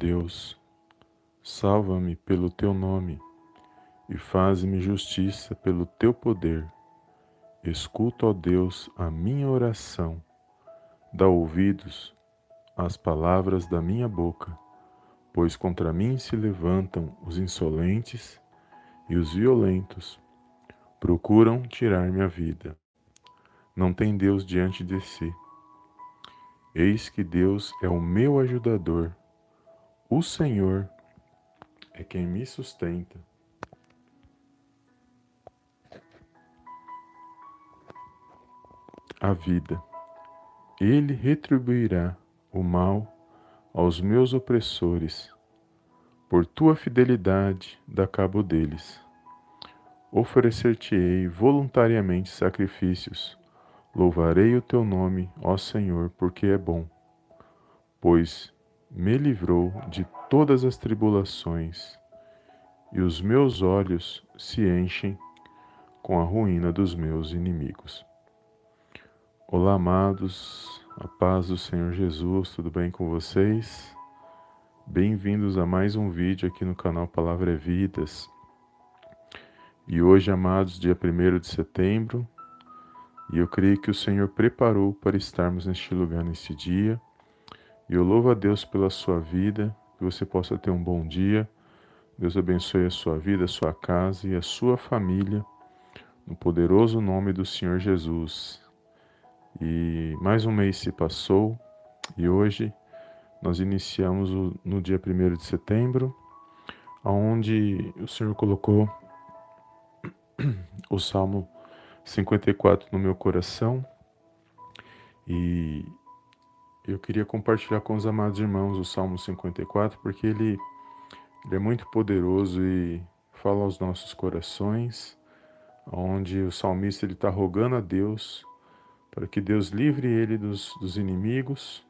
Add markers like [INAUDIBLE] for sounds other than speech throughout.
Deus, salva-me pelo teu nome e faz-me justiça pelo teu poder. Escuta, ó Deus, a minha oração, dá ouvidos às palavras da minha boca, pois contra mim se levantam os insolentes e os violentos, procuram tirar minha vida. Não tem Deus diante de si. Eis que Deus é o meu ajudador. O Senhor é quem me sustenta. A vida. Ele retribuirá o mal aos meus opressores. Por tua fidelidade, dá cabo deles. Oferecer-te-ei voluntariamente sacrifícios Louvarei o teu nome, ó Senhor, porque é bom, pois me livrou de todas as tribulações, e os meus olhos se enchem com a ruína dos meus inimigos. Olá, amados, a paz do Senhor Jesus, tudo bem com vocês? Bem-vindos a mais um vídeo aqui no canal Palavra é Vidas. E hoje, amados, dia 1 de setembro, e eu creio que o Senhor preparou para estarmos neste lugar neste dia. E eu louvo a Deus pela sua vida, que você possa ter um bom dia. Deus abençoe a sua vida, a sua casa e a sua família, no poderoso nome do Senhor Jesus. E mais um mês se passou e hoje nós iniciamos o, no dia 1 de setembro, onde o Senhor colocou [CLEARS THROAT] o Salmo 54 no meu coração e eu queria compartilhar com os amados irmãos o Salmo 54 porque ele, ele é muito poderoso e fala aos nossos corações, onde o salmista está rogando a Deus para que Deus livre ele dos, dos inimigos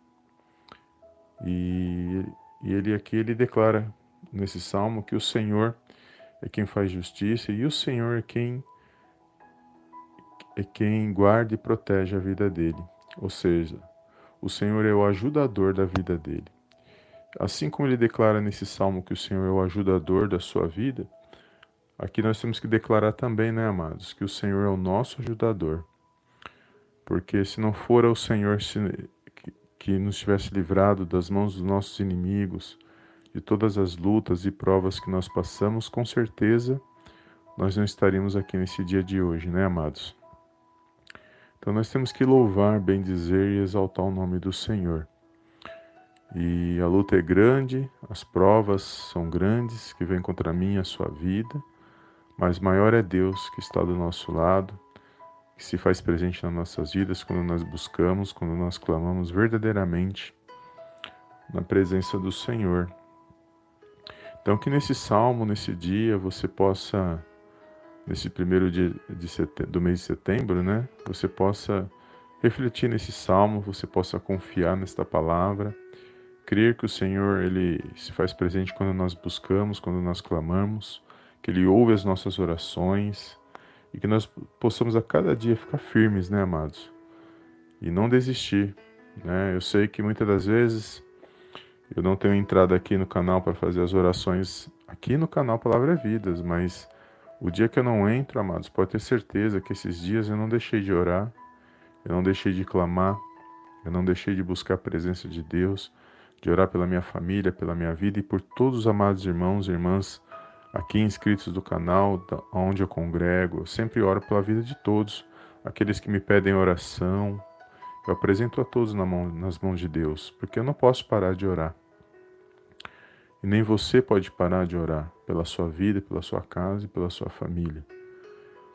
e, e ele aqui ele declara nesse salmo que o Senhor é quem faz justiça e o Senhor é quem é quem guarda e protege a vida dele. Ou seja, o Senhor é o ajudador da vida dele. Assim como ele declara nesse salmo que o Senhor é o ajudador da sua vida, aqui nós temos que declarar também, né, amados, que o Senhor é o nosso ajudador. Porque se não for o Senhor que nos tivesse livrado das mãos dos nossos inimigos, de todas as lutas e provas que nós passamos, com certeza nós não estaríamos aqui nesse dia de hoje, né, amados? Então nós temos que louvar, bendizer e exaltar o nome do Senhor. E a luta é grande, as provas são grandes que vêm contra mim e a sua vida, mas maior é Deus que está do nosso lado, que se faz presente nas nossas vidas quando nós buscamos, quando nós clamamos verdadeiramente na presença do Senhor. Então que nesse salmo, nesse dia, você possa nesse primeiro dia de setembro, do mês de setembro, né? Você possa refletir nesse salmo, você possa confiar nesta palavra, crer que o Senhor ele se faz presente quando nós buscamos, quando nós clamamos, que ele ouve as nossas orações e que nós possamos a cada dia ficar firmes, né, amados? E não desistir, né? Eu sei que muitas das vezes eu não tenho entrado aqui no canal para fazer as orações aqui no canal Palavra é Vidas, mas o dia que eu não entro, amados, pode ter certeza que esses dias eu não deixei de orar, eu não deixei de clamar, eu não deixei de buscar a presença de Deus, de orar pela minha família, pela minha vida e por todos os amados irmãos e irmãs aqui inscritos do canal, onde eu congrego. Eu sempre oro pela vida de todos, aqueles que me pedem oração. Eu apresento a todos nas mãos de Deus, porque eu não posso parar de orar. E nem você pode parar de orar pela sua vida, pela sua casa e pela sua família.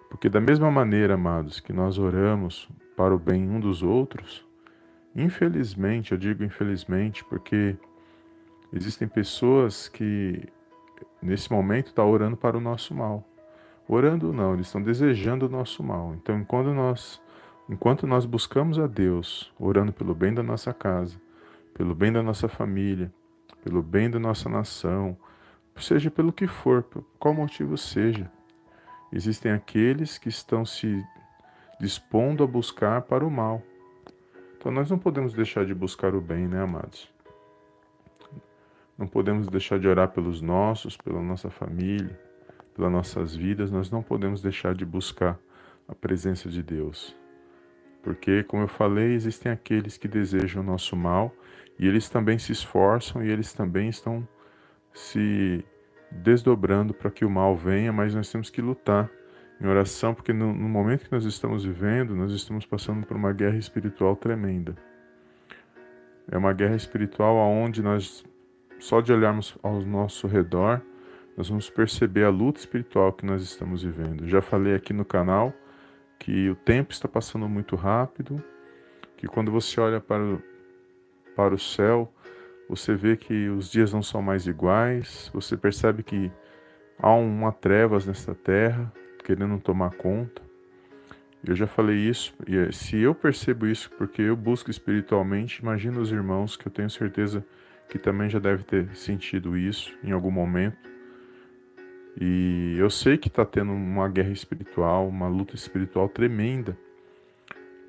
Porque, da mesma maneira, amados, que nós oramos para o bem um dos outros, infelizmente, eu digo infelizmente, porque existem pessoas que nesse momento estão tá orando para o nosso mal. Orando não, eles estão desejando o nosso mal. Então, enquanto nós, enquanto nós buscamos a Deus, orando pelo bem da nossa casa, pelo bem da nossa família, pelo bem da nossa nação, seja pelo que for, por qual motivo seja. Existem aqueles que estão se dispondo a buscar para o mal. Então nós não podemos deixar de buscar o bem, né, amados? não podemos deixar de orar pelos nossos, pela nossa família, pelas nossas vidas, nós não podemos deixar de buscar a presença de Deus. Porque, como eu falei, existem aqueles que desejam o nosso mal e eles também se esforçam e eles também estão se desdobrando para que o mal venha, mas nós temos que lutar em oração, porque no, no, momento que nós estamos vivendo, nós estamos passando por uma guerra espiritual tremenda. É uma guerra espiritual onde nós, só de olharmos ao nosso redor, nós vamos perceber a luta espiritual que nós estamos vivendo. Já falei aqui no canal que o tempo está passando muito rápido, que quando você olha para para o céu, você vê que os dias não são mais iguais, você percebe que há uma trevas nesta terra querendo tomar conta. Eu já falei isso, e é, se eu percebo isso porque eu busco espiritualmente, imagina os irmãos que eu tenho certeza que também já deve ter sentido isso em algum momento. E eu sei que está tendo uma guerra espiritual, uma luta espiritual tremenda,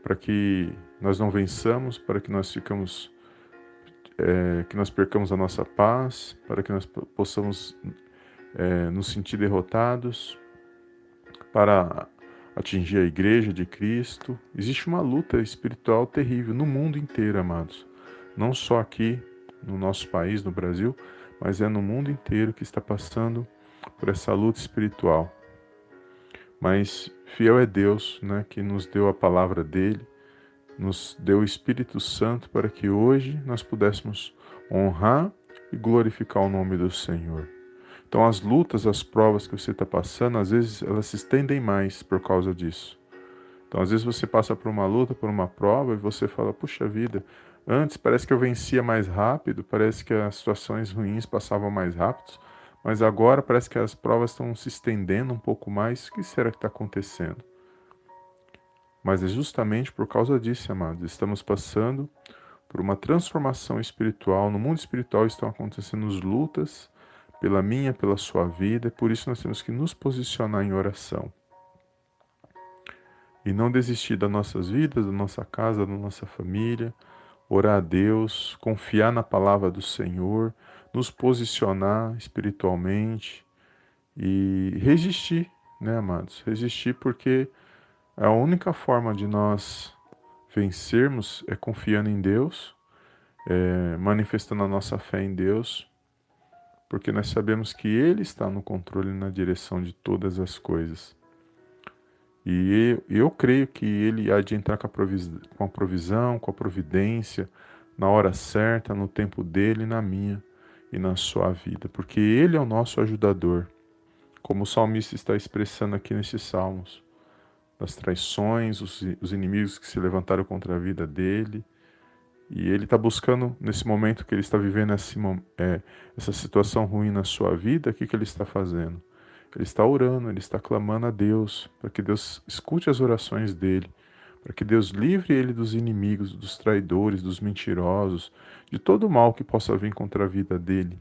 para que nós não vençamos, para que nós ficamos é, que nós percamos a nossa paz, para que nós possamos é, nos sentir derrotados, para atingir a igreja de Cristo. Existe uma luta espiritual terrível no mundo inteiro, amados. Não só aqui no nosso país, no Brasil, mas é no mundo inteiro que está passando por essa luta espiritual. Mas fiel é Deus, né, que nos deu a palavra dele nos deu o Espírito Santo para que hoje nós pudéssemos honrar e glorificar o nome do Senhor. Então, as lutas, as provas que você está passando, às vezes elas se estendem mais por causa disso. Então, às vezes você passa por uma luta, por uma prova e você fala: puxa vida, antes parece que eu vencia mais rápido, parece que as situações ruins passavam mais rápido, mas agora parece que as provas estão se estendendo um pouco mais. O que será que está acontecendo? Mas é justamente por causa disso, amados, estamos passando por uma transformação espiritual. No mundo espiritual estão acontecendo lutas pela minha, pela sua vida, e por isso nós temos que nos posicionar em oração. E não desistir das nossas vidas, da nossa casa, da nossa família, orar a Deus, confiar na palavra do Senhor, nos posicionar espiritualmente e resistir, né, amados? Resistir porque a única forma de nós vencermos é confiando em Deus, é, manifestando a nossa fé em Deus, porque nós sabemos que Ele está no controle e na direção de todas as coisas. E eu, creio que Ele há de entrar com a, com a provisão, com a providência, na hora certa, no tempo dele, na minha e na sua vida, porque Ele é o nosso ajudador, como o salmista está expressando aqui nesses salmos das traições, os, os inimigos que se levantaram contra a vida dele. E ele está buscando, nesse momento que ele está vivendo esse, é, essa situação ruim na sua vida, o que, que ele está fazendo? Ele está orando, ele está clamando a Deus, para que Deus escute as orações dele, para que Deus livre ele dos inimigos, dos traidores, dos mentirosos, de todo o mal que possa vir contra a vida dele,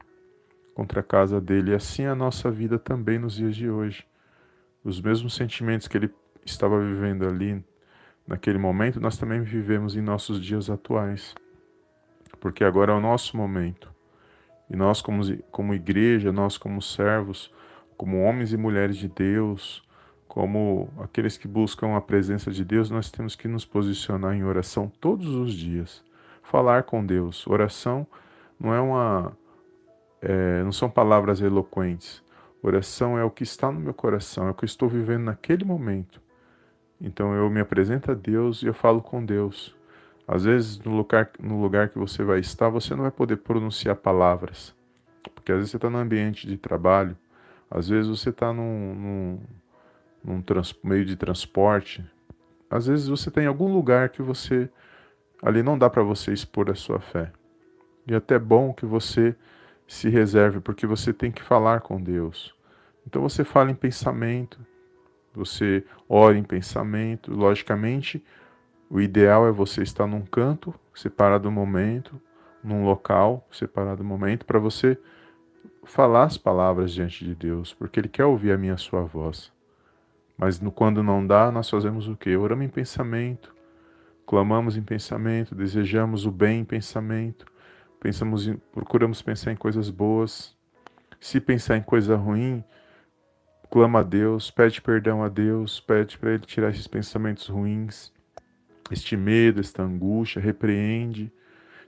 contra a casa dele. E assim é a nossa vida também nos dias de hoje. Os mesmos sentimentos que ele estava vivendo ali naquele momento, nós também vivemos em nossos dias atuais. Porque agora é o nosso momento. E nós, como, como igreja, nós, como servos, como homens e mulheres de Deus, como aqueles que buscam a presença de Deus, nós temos que nos posicionar em oração todos os dias. Falar com Deus. Oração não é uma. É, não são palavras eloquentes. Oração é o que está no meu coração, é o que estou vivendo naquele momento. Então eu me apresento a Deus e eu falo com Deus. Às vezes, no lugar, no lugar que você vai estar, você não vai poder pronunciar palavras. Porque às vezes você está no ambiente de trabalho, às vezes você está num, num, num trans, meio de transporte, às vezes você está em algum lugar que você. Ali não dá para você expor a sua fé. E é até bom que você se reserve, porque você tem que falar com Deus. Então você fala em pensamento, você ora em pensamento. Logicamente, o ideal é você estar num canto, separado do momento, num local, separado do momento, para você falar as palavras diante de Deus, porque Ele quer ouvir a minha sua voz. Mas no, quando não dá, nós fazemos o quê? Oramos em pensamento, clamamos em pensamento, desejamos o bem em pensamento, pensamos em, procuramos pensar em coisas boas. Se pensar em coisa ruim, clama a Deus, pede perdão a Deus, pede para Ele tirar esses pensamentos ruins, este medo, esta angústia, repreende.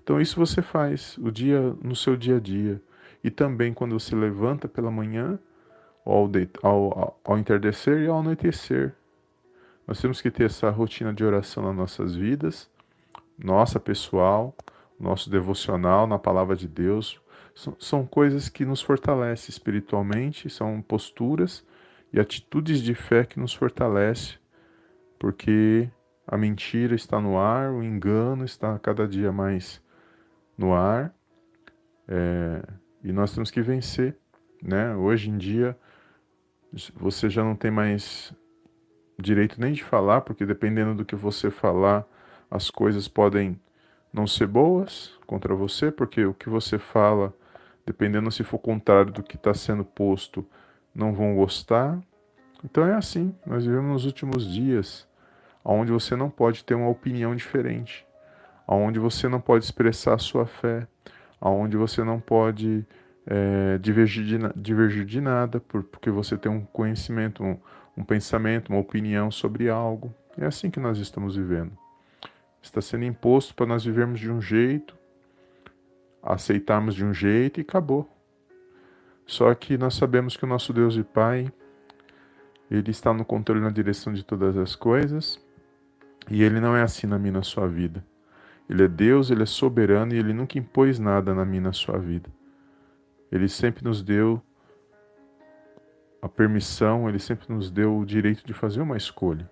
Então isso você faz o dia no seu dia a dia e também quando você levanta pela manhã, ao, ao, ao entardecer e ao anoitecer. Nós temos que ter essa rotina de oração nas nossas vidas, nossa pessoal, nosso devocional na palavra de Deus. São, coisas que nos fortalecem espiritualmente, são posturas e atitudes de fé que nos fortalecem, porque a mentira está no ar, o engano está cada dia mais no ar, é, e nós temos que vencer. Né? Hoje em dia, você já não tem mais direito nem de falar, porque dependendo do que você falar, as coisas podem não ser boas contra você, porque o que você fala, dependendo se for contrário do que está sendo posto, não vão gostar. Então é assim, nós vivemos nos últimos dias, onde você não pode ter uma opinião diferente, onde você não pode expressar a sua fé, onde você não pode é, divergir, de, divergir de nada, porque você tem um conhecimento, um, um pensamento, uma opinião sobre algo. É assim que nós estamos vivendo. Está sendo imposto para nós vivermos de um jeito, aceitarmos de um jeito e acabou. Só que nós sabemos que o nosso Deus e Pai, Ele está no controle na direção de todas as coisas e Ele não é assim na minha na sua vida. Ele é Deus, Ele é soberano e Ele nunca impôs nada na minha na sua vida. Ele sempre nos deu a permissão, Ele sempre nos deu o direito de fazer uma escolha.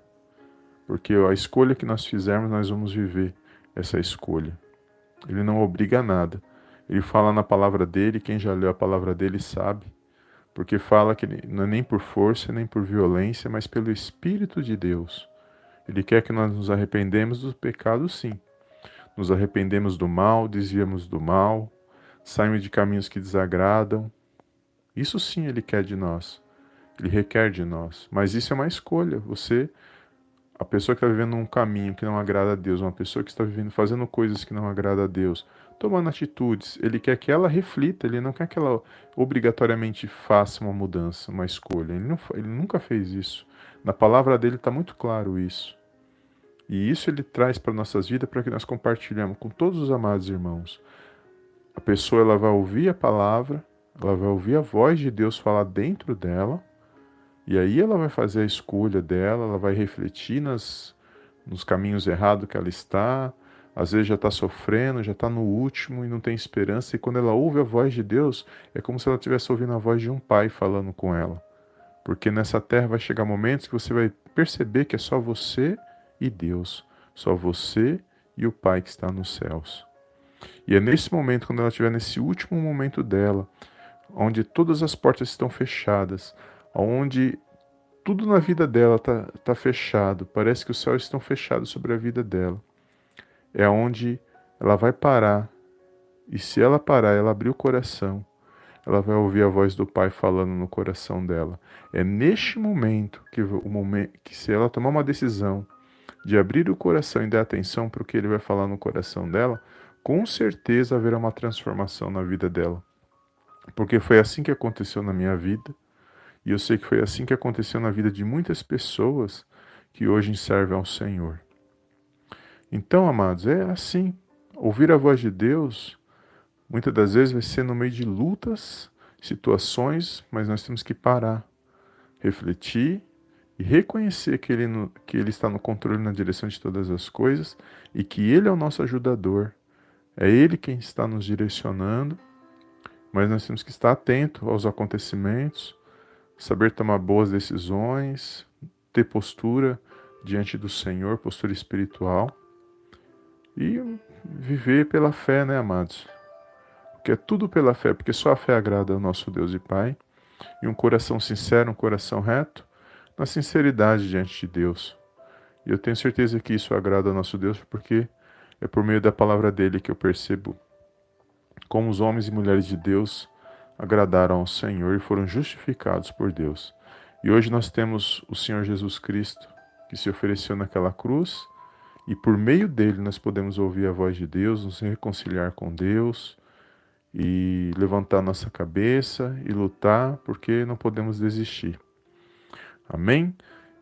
Porque a escolha que nós fizermos, nós vamos viver essa escolha. Ele não obriga a nada. Ele fala na palavra dele, quem já leu a palavra dele sabe, porque fala que não é nem por força, nem por violência, mas pelo Espírito de Deus. Ele quer que nós nos arrependemos do pecado, sim. Nos arrependemos do mal, desviamos do mal, saímos de caminhos que desagradam. Isso sim ele quer de nós. Ele requer de nós. Mas isso é uma escolha. Você a pessoa que está vivendo um caminho que não agrada a Deus, uma pessoa que está vivendo fazendo coisas que não agrada a Deus, tomando atitudes, ele quer que ela reflita, ele não quer que ela obrigatoriamente faça uma mudança, uma escolha. Ele, não, ele nunca fez isso. Na palavra dele está muito claro isso. E isso ele traz para nossas vidas para que nós compartilhemos com todos os amados irmãos. A pessoa ela vai ouvir a palavra, ela vai ouvir a voz de Deus falar dentro dela e aí ela vai fazer a escolha dela, ela vai refletir nas, nos caminhos errados que ela está, às vezes já está sofrendo, já está no último e não tem esperança. E quando ela ouve a voz de Deus, é como se ela estivesse ouvindo a voz de um pai falando com ela. Porque nessa terra vai chegar momentos que você vai perceber que é só você e Deus, só você e o Pai que está nos céus. E é nesse momento, quando ela estiver nesse último momento dela, onde todas as portas estão fechadas, onde tudo na vida dela está tá fechado, parece que os céus estão fechados sobre a vida dela. É onde ela vai parar, e se ela parar, ela abrir o coração, ela vai ouvir a voz do Pai falando no coração dela. É neste momento que, o momento, que se ela tomar uma decisão de abrir o coração e dar atenção para o que ele vai falar no coração dela, com certeza haverá uma transformação na vida dela. Porque foi assim que aconteceu na minha vida e eu sei que foi assim que aconteceu na vida de muitas pessoas que hoje servem ao Senhor. Então, amados, é assim. Ouvir a voz de Deus, muitas das vezes vai ser no meio de lutas, situações, mas nós temos que parar, refletir e reconhecer que ele, no, que ele está no controle na direção de todas as coisas e que Ele é o nosso ajudador. É Ele quem está nos direcionando, mas nós temos que estar atento aos acontecimentos, saber tomar boas decisões, ter postura diante do Senhor, postura espiritual e viver pela fé, né, amados? Porque é tudo pela fé, porque só a fé agrada ao nosso Deus e Pai. E um coração sincero, um coração reto, na sinceridade diante de Deus. E eu tenho certeza que isso agrada ao nosso Deus, porque é por meio da palavra dele que eu percebo como os homens e mulheres de Deus agradaram ao Senhor e foram justificados por Deus. E hoje nós temos o Senhor Jesus Cristo, que se ofereceu naquela cruz, e por meio dele nós podemos ouvir a voz de Deus, nos reconciliar com Deus, e levantar nossa cabeça e lutar, porque não podemos desistir. Amém?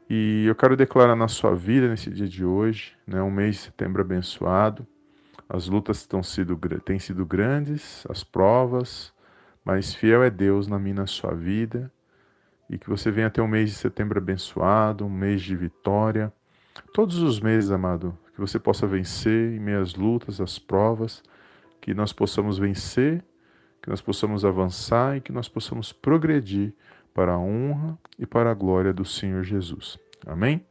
E eu quero declarar na sua vida nesse dia de hoje, né, um mês de setembro abençoado. As lutas têm sido, têm sido grandes, as provas, mas fiel é Deus na minha e na sua vida. E que você venha ter um mês de setembro abençoado, um mês de vitória. Todos os meses, amado, que você possa vencer em meias lutas, as provas, que nós possamos vencer, que nós possamos avançar e que nós possamos progredir para a honra e para a glória do Senhor Jesus. Amém?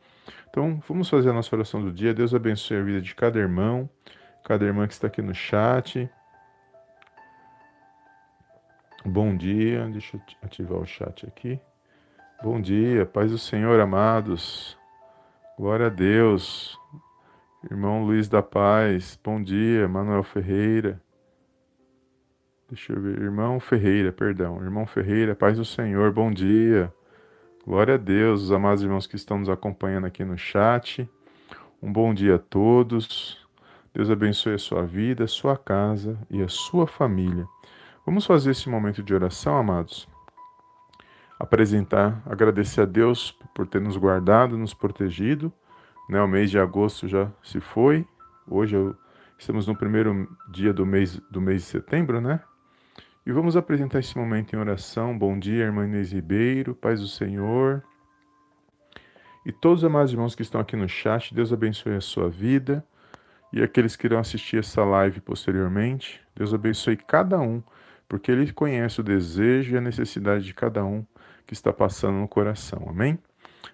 Então, vamos fazer a nossa oração do dia. Deus abençoe a vida de cada irmão, cada irmã que está aqui no chat. Bom dia, deixa eu ativar o chat aqui. Bom dia, paz do Senhor, amados. Glória a Deus. Irmão Luiz da Paz, bom dia. Manuel Ferreira. Deixa eu ver. Irmão Ferreira, perdão. Irmão Ferreira, paz do Senhor, bom dia. Glória a Deus, os amados irmãos que estão nos acompanhando aqui no chat. Um bom dia a todos. Deus abençoe a sua vida, a sua casa e a sua família. Vamos fazer esse momento de oração, amados. Apresentar, agradecer a Deus por ter nos guardado, nos protegido. Né, o mês de agosto já se foi. Hoje eu, estamos no primeiro dia do mês, do mês de setembro, né? E vamos apresentar esse momento em oração. Bom dia, irmã Inês Ribeiro, paz do Senhor. E todos os amados irmãos que estão aqui no chat, Deus abençoe a sua vida. E aqueles que irão assistir essa live posteriormente, Deus abençoe cada um, porque Ele conhece o desejo e a necessidade de cada um que está passando no coração. Amém?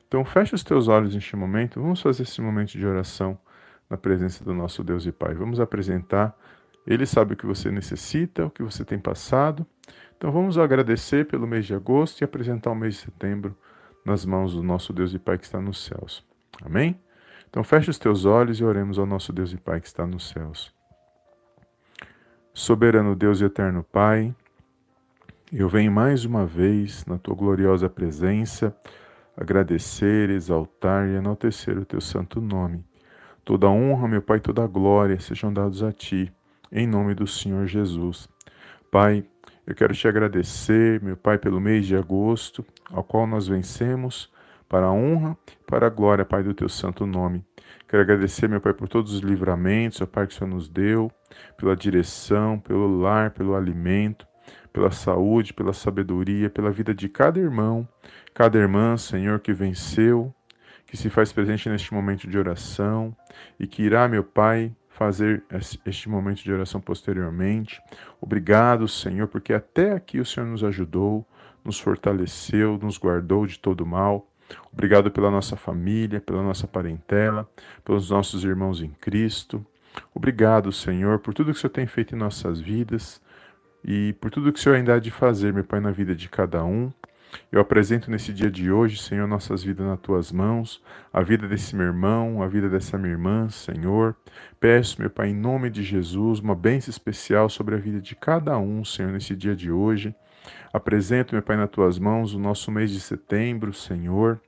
Então, feche os teus olhos neste momento. Vamos fazer esse momento de oração na presença do nosso Deus e Pai. Vamos apresentar ele sabe o que você necessita, o que você tem passado. Então vamos agradecer pelo mês de agosto e apresentar o mês de setembro nas mãos do nosso Deus e Pai que está nos céus. Amém? Então feche os teus olhos e oremos ao nosso Deus e Pai que está nos céus. Soberano Deus e eterno Pai, eu venho mais uma vez na tua gloriosa presença agradecer, exaltar e enaltecer o teu santo nome. Toda honra, meu Pai, toda glória sejam dados a ti em nome do Senhor Jesus. Pai, eu quero te agradecer, meu Pai, pelo mês de agosto, ao qual nós vencemos, para a honra, para a glória, Pai, do teu santo nome. Quero agradecer, meu Pai, por todos os livramentos, ó Pai, que o Senhor nos deu, pela direção, pelo lar, pelo alimento, pela saúde, pela sabedoria, pela vida de cada irmão, cada irmã, Senhor, que venceu, que se faz presente neste momento de oração e que irá, meu Pai, fazer este momento de oração posteriormente. Obrigado, Senhor, porque até aqui o Senhor nos ajudou, nos fortaleceu, nos guardou de todo mal. Obrigado pela nossa família, pela nossa parentela, pelos nossos irmãos em Cristo. Obrigado, Senhor, por tudo que o Senhor tem feito em nossas vidas e por tudo que o Senhor ainda há de fazer, meu Pai, na vida de cada um. Eu apresento nesse dia de hoje, Senhor, nossas vidas nas tuas mãos, a vida desse meu irmão, a vida dessa minha irmã, Senhor. Peço, meu Pai, em nome de Jesus, uma bênção especial sobre a vida de cada um, Senhor, nesse dia de hoje. Apresento, meu Pai, nas tuas mãos o nosso mês de setembro, Senhor.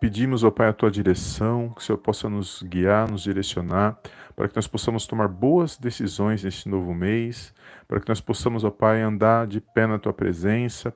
Pedimos, ó Pai, a tua direção, que o Senhor possa nos guiar, nos direcionar, para que nós possamos tomar boas decisões neste novo mês, para que nós possamos, ó Pai, andar de pé na tua presença,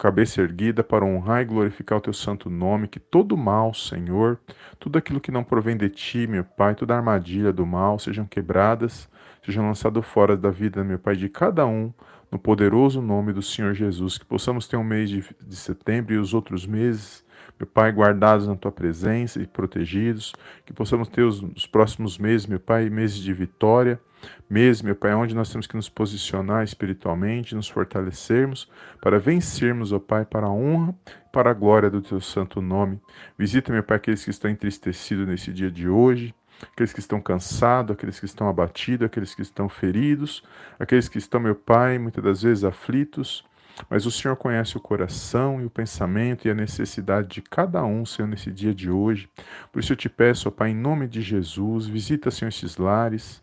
cabeça erguida para honrar e glorificar o teu santo nome, que todo mal, Senhor, tudo aquilo que não provém de ti, meu Pai, toda armadilha do mal sejam quebradas, sejam lançadas fora da vida, meu Pai, de cada um, no poderoso nome do Senhor Jesus, que possamos ter um mês de, de setembro e os outros meses meu Pai, guardados na tua presença e protegidos, que possamos ter os, os, próximos meses, meu Pai, meses de vitória, meses, meu Pai, onde nós temos que nos posicionar espiritualmente, nos fortalecermos para vencermos, ó Pai, para a honra, para a glória do teu santo nome. Visita, meu Pai, aqueles que estão entristecidos nesse dia de hoje, aqueles que estão cansados, aqueles que estão abatidos, aqueles que estão feridos, aqueles que estão, meu Pai, muitas das vezes aflitos. Mas o Senhor conhece o coração e o pensamento e a necessidade de cada um, Senhor, nesse dia de hoje. Por isso eu te peço, ó Pai, em nome de Jesus, visita, Senhor, esses lares,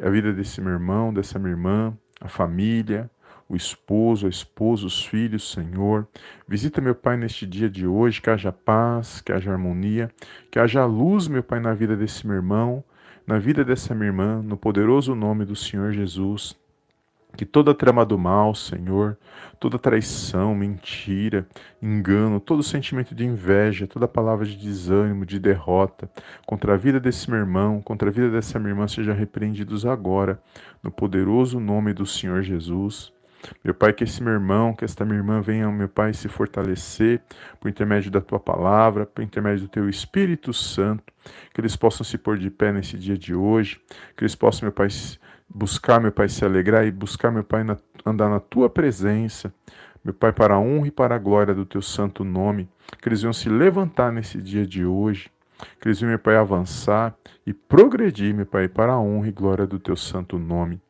a vida desse meu irmão, dessa minha irmã, a família, o esposo, a esposa, os filhos, Senhor. Visita, meu Pai, neste dia de hoje, que haja paz, que haja harmonia, que haja luz, meu Pai, na vida desse meu irmão, na vida dessa minha irmã, no poderoso nome do Senhor Jesus. Que toda trama do mal, Senhor, toda traição, mentira, engano, todo sentimento de inveja, toda palavra de desânimo, de derrota contra a vida desse meu irmão, contra a vida dessa minha irmã, sejam repreendidos agora, no poderoso nome do Senhor Jesus. Meu Pai, que esse meu irmão, que esta minha irmã venha, meu Pai, se fortalecer por intermédio da tua palavra, por intermédio do teu Espírito Santo, que eles possam se pôr de pé nesse dia de hoje, que eles possam, meu Pai, buscar, meu Pai, se alegrar e buscar, meu Pai, na, andar na tua presença, meu Pai, para a honra e para a glória do teu santo nome, que eles venham se levantar nesse dia de hoje, que eles venham, meu Pai, avançar e progredir, meu Pai, para a honra e glória do teu santo nome.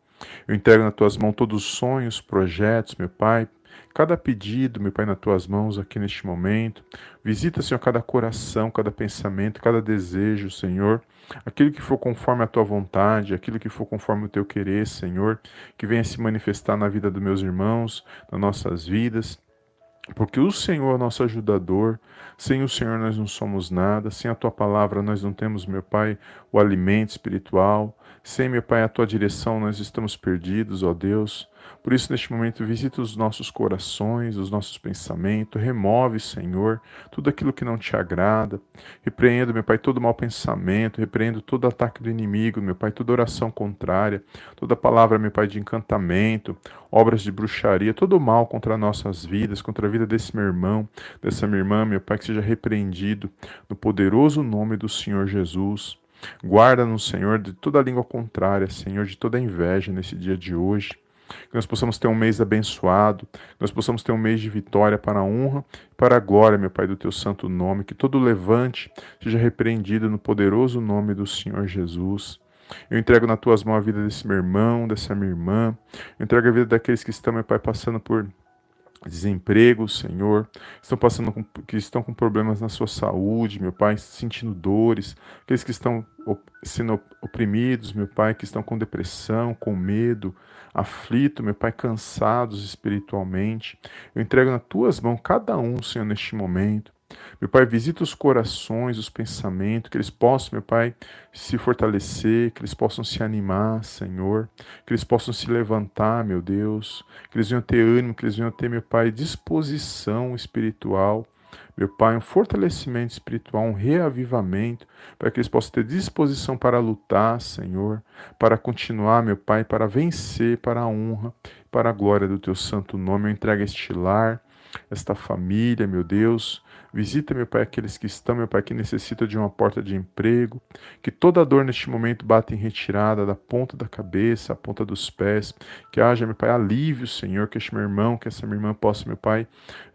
Eu entrego nas tuas mãos todos os sonhos, projetos, meu Pai, cada pedido, meu Pai, nas tuas mãos aqui neste momento. Visita, Senhor, cada coração, cada pensamento, cada desejo, Senhor. Aquilo que for conforme a tua vontade, aquilo que for conforme o teu querer, Senhor, que venha se manifestar na vida dos meus irmãos, nas nossas vidas. Porque o Senhor é nosso ajudador, sem o Senhor nós não somos nada, sem a tua palavra nós não temos, meu Pai, o alimento espiritual, sem, meu Pai, a tua direção nós estamos perdidos, ó Deus. Por isso, neste momento, visita os nossos corações, os nossos pensamentos, remove, Senhor, tudo aquilo que não te agrada. Repreendo, meu Pai, todo mau pensamento, repreendo todo ataque do inimigo, meu Pai, toda oração contrária, toda palavra, meu Pai, de encantamento, obras de bruxaria, todo mal contra nossas vidas, contra a vida desse meu irmão, dessa minha irmã, meu Pai, que seja repreendido no poderoso nome do Senhor Jesus. Guarda-nos, Senhor, de toda língua contrária, Senhor, de toda inveja nesse dia de hoje que nós possamos ter um mês abençoado, nós possamos ter um mês de vitória para a honra e para a glória, meu Pai, do teu santo nome, que todo levante seja repreendido no poderoso nome do Senhor Jesus. Eu entrego nas tuas mãos a vida desse meu irmão, dessa minha irmã. Eu entrego a vida daqueles que estão, meu Pai, passando por desemprego, Senhor, estão passando com, que estão com problemas na sua saúde, meu Pai, sentindo dores, aqueles que estão sendo oprimidos, meu Pai, que estão com depressão, com medo, aflito, meu Pai, cansados espiritualmente. Eu entrego nas tuas mãos cada um, Senhor, neste momento. Meu Pai, visita os corações, os pensamentos, que eles possam, meu Pai, se fortalecer, que eles possam se animar, Senhor, que eles possam se levantar, meu Deus, que eles venham ter ânimo, que eles venham ter, meu Pai, disposição espiritual meu Pai, um fortalecimento espiritual, um reavivamento, para que eles possam ter disposição para lutar, Senhor, para continuar, meu Pai, para vencer, para a honra, para a glória do Teu santo nome. Eu entrego este lar, esta família, meu Deus, Visita, meu Pai, aqueles que estão, meu Pai, que necessitam de uma porta de emprego. Que toda dor neste momento bata em retirada da ponta da cabeça, a ponta dos pés. Que haja, meu Pai, alívio, Senhor, que este meu irmão, que essa minha irmã possa, meu Pai,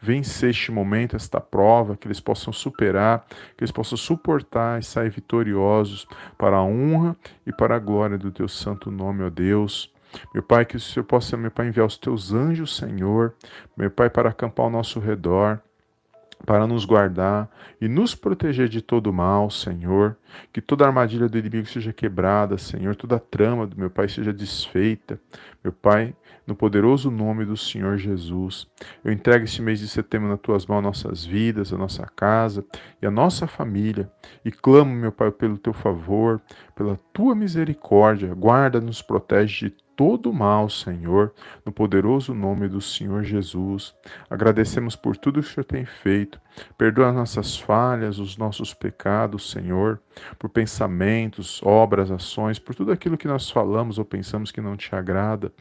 vencer este momento, esta prova, que eles possam superar, que eles possam suportar e sair vitoriosos para a honra e para a glória do Teu santo nome, ó Deus. Meu Pai, que o Senhor possa, meu Pai, enviar os teus anjos, Senhor, meu Pai, para acampar ao nosso redor, para nos guardar e nos proteger de todo mal, Senhor. Que toda armadilha do inimigo seja quebrada, Senhor. Toda trama do meu Pai seja desfeita. Meu Pai, no poderoso nome do Senhor Jesus. Eu entrego esse mês de setembro nas tuas mãos, nossas vidas, a nossa casa e a nossa família. E clamo, meu Pai, pelo teu favor, pela tua misericórdia. Guarda-nos, protege de todo mal, Senhor, no poderoso nome do Senhor Jesus. Agradecemos por tudo que o Senhor tem feito. Perdoa as nossas falhas, os nossos pecados, Senhor, por pensamentos, obras, ações, por tudo aquilo que nós falamos ou pensamos que não te agrada.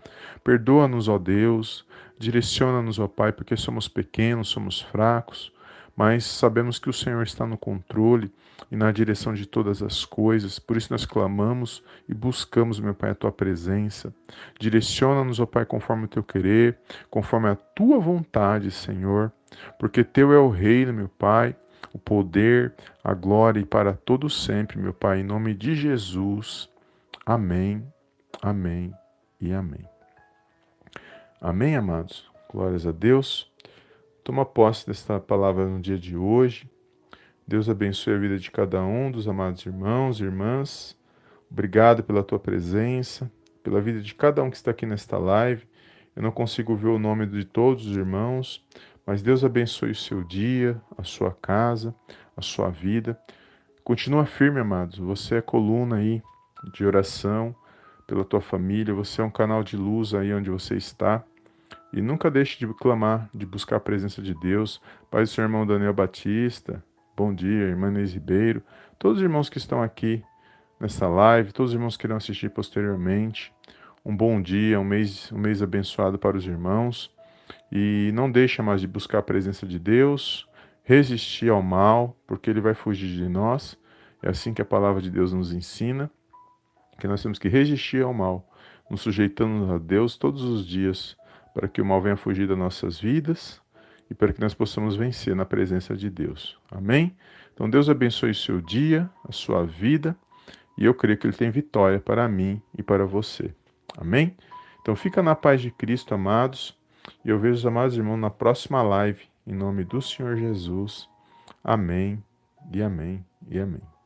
Perdoa-nos, ó Deus. Direciona-nos, ó Pai, porque somos pequenos, somos fracos mas sabemos que o Senhor está no controle e na direção de todas as coisas. Por isso nós clamamos e buscamos, meu Pai, a tua presença. Direciona-nos, ó Pai, conforme o teu querer, conforme a tua vontade, Senhor, porque teu é o reino, meu Pai, o poder, a glória e para todo sempre, meu Pai, em nome de Jesus. Amém. Amém e amém. Amém, amados. Glórias a Deus. Toma posse desta palavra no dia de hoje. Deus abençoe a vida de cada um dos amados irmãos e irmãs. Obrigado pela tua presença, pela vida de cada um que está aqui nesta live. Eu não consigo ver o nome de todos os irmãos, mas Deus abençoe o seu dia, a sua casa, a sua vida. Continua firme, amados. Você é coluna aí de oração pela tua família. Você é um canal de luz aí onde você está. E nunca deixe de clamar, de buscar a presença de Deus. Pai do seu irmão Daniel Batista, bom dia, irmã Inês Ribeiro, todos os irmãos que estão aqui nessa live, todos os irmãos que irão assistir posteriormente. Um bom dia, um mês, um mês abençoado para os irmãos. E não deixa mais de buscar a presença de Deus, resistir ao mal, porque ele vai fugir de nós. É assim que a palavra de Deus nos ensina, que nós temos que resistir ao mal, nos sujeitando a Deus todos os dias, para que o mal venha fugir das nossas vidas e para que nós possamos vencer na presença de Deus. Amém? Então Deus abençoe o seu dia, a sua vida, e eu creio que ele tem vitória para mim e para você. Amém? Então fica na paz de Cristo, amados, e eu vejo os amados irmãos na próxima live, em nome do Senhor Jesus. Amém, e amém, e amém.